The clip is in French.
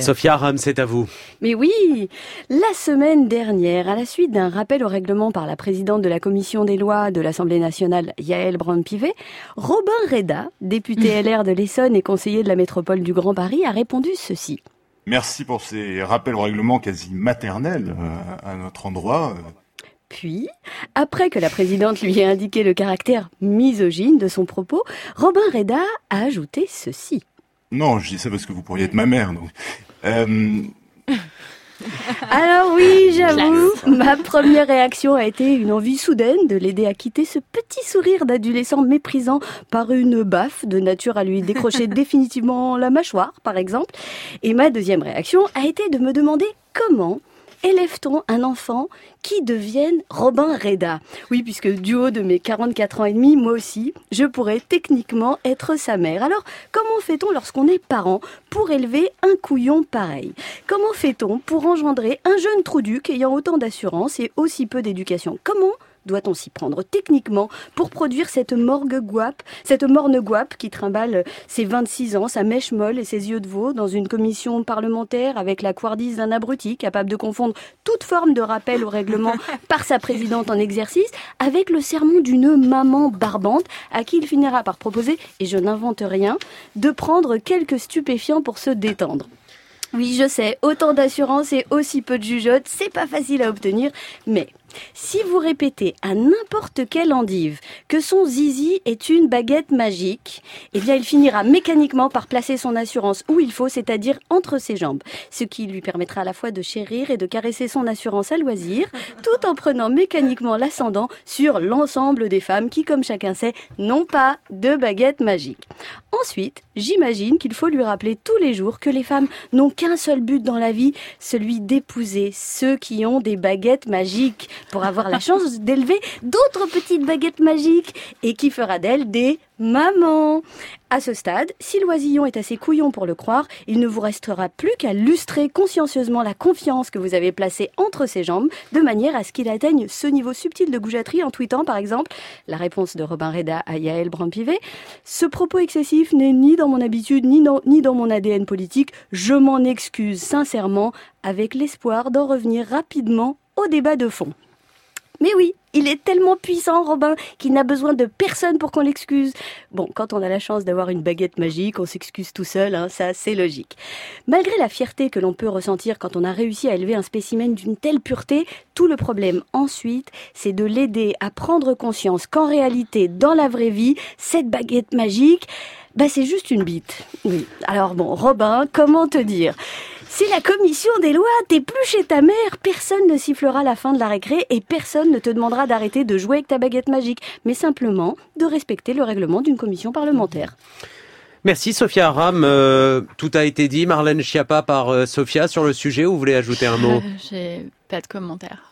Sophia Ram, c'est à vous. Mais oui, la semaine dernière, à la suite d'un rappel au règlement par la présidente de la commission des lois de l'Assemblée nationale, Yael Brand-Pivet, Robin Reda, député LR de l'Essonne et conseiller de la métropole du Grand Paris, a répondu ceci. Merci pour ces rappels au règlement quasi maternels euh, à notre endroit. Puis, après que la présidente lui ait indiqué le caractère misogyne de son propos, Robin Reda a ajouté ceci. Non, je dis ça parce que vous pourriez être ma mère. Donc. Euh... Alors oui, j'avoue, ma première réaction a été une envie soudaine de l'aider à quitter ce petit sourire d'adolescent méprisant par une baffe de nature à lui décrocher définitivement la mâchoire, par exemple. Et ma deuxième réaction a été de me demander comment élève-t-on un enfant qui devienne Robin Reda? Oui, puisque du haut de mes 44 ans et demi, moi aussi, je pourrais techniquement être sa mère. Alors, comment fait-on lorsqu'on est parent pour élever un couillon pareil? Comment fait-on pour engendrer un jeune trouduc ayant autant d'assurance et aussi peu d'éducation? Comment doit-on s'y prendre techniquement pour produire cette morgue guape, cette morne guape qui trimballe ses 26 ans, sa mèche molle et ses yeux de veau dans une commission parlementaire avec la couardise d'un abruti capable de confondre toute forme de rappel au règlement par sa présidente en exercice avec le sermon d'une maman barbante à qui il finira par proposer, et je n'invente rien, de prendre quelques stupéfiants pour se détendre. Oui, je sais, autant d'assurance et aussi peu de jugeote, c'est pas facile à obtenir, mais si vous répétez à n'importe quel endive que son zizi est une baguette magique, eh bien il finira mécaniquement par placer son assurance où il faut, c'est-à-dire entre ses jambes, ce qui lui permettra à la fois de chérir et de caresser son assurance à loisir, tout en prenant mécaniquement l'ascendant sur l'ensemble des femmes qui, comme chacun sait, n'ont pas de baguette magique. Ensuite, j'imagine qu'il faut lui rappeler tous les jours que les femmes n'ont qu'un seul but dans la vie, celui d'épouser ceux qui ont des baguettes magiques pour avoir la chance d'élever d'autres petites baguettes magiques et qui fera d'elle des mamans. À ce stade, si l'oisillon est assez couillon pour le croire, il ne vous restera plus qu'à lustrer consciencieusement la confiance que vous avez placée entre ses jambes, de manière à ce qu'il atteigne ce niveau subtil de goujaterie en tweetant, par exemple, la réponse de Robin Reda à Yael Brampivet. Ce propos excessif n'est ni dans mon habitude, ni dans, ni dans mon ADN politique. Je m'en excuse sincèrement, avec l'espoir d'en revenir rapidement au débat de fond. Mais oui, il est tellement puissant, Robin, qu'il n'a besoin de personne pour qu'on l'excuse. Bon, quand on a la chance d'avoir une baguette magique, on s'excuse tout seul, hein, ça c'est logique. Malgré la fierté que l'on peut ressentir quand on a réussi à élever un spécimen d'une telle pureté, tout le problème ensuite, c'est de l'aider à prendre conscience qu'en réalité, dans la vraie vie, cette baguette magique, bah c'est juste une bite. Oui. Alors bon, Robin, comment te dire? Si la commission des lois t'es plus chez ta mère, personne ne sifflera la fin de la récré et personne ne te demandera d'arrêter de jouer avec ta baguette magique, mais simplement de respecter le règlement d'une commission parlementaire. Merci Sophia Aram. Euh, tout a été dit. Marlène Schiappa par euh, Sophia sur le sujet. Vous voulez ajouter un mot? J'ai pas de commentaire.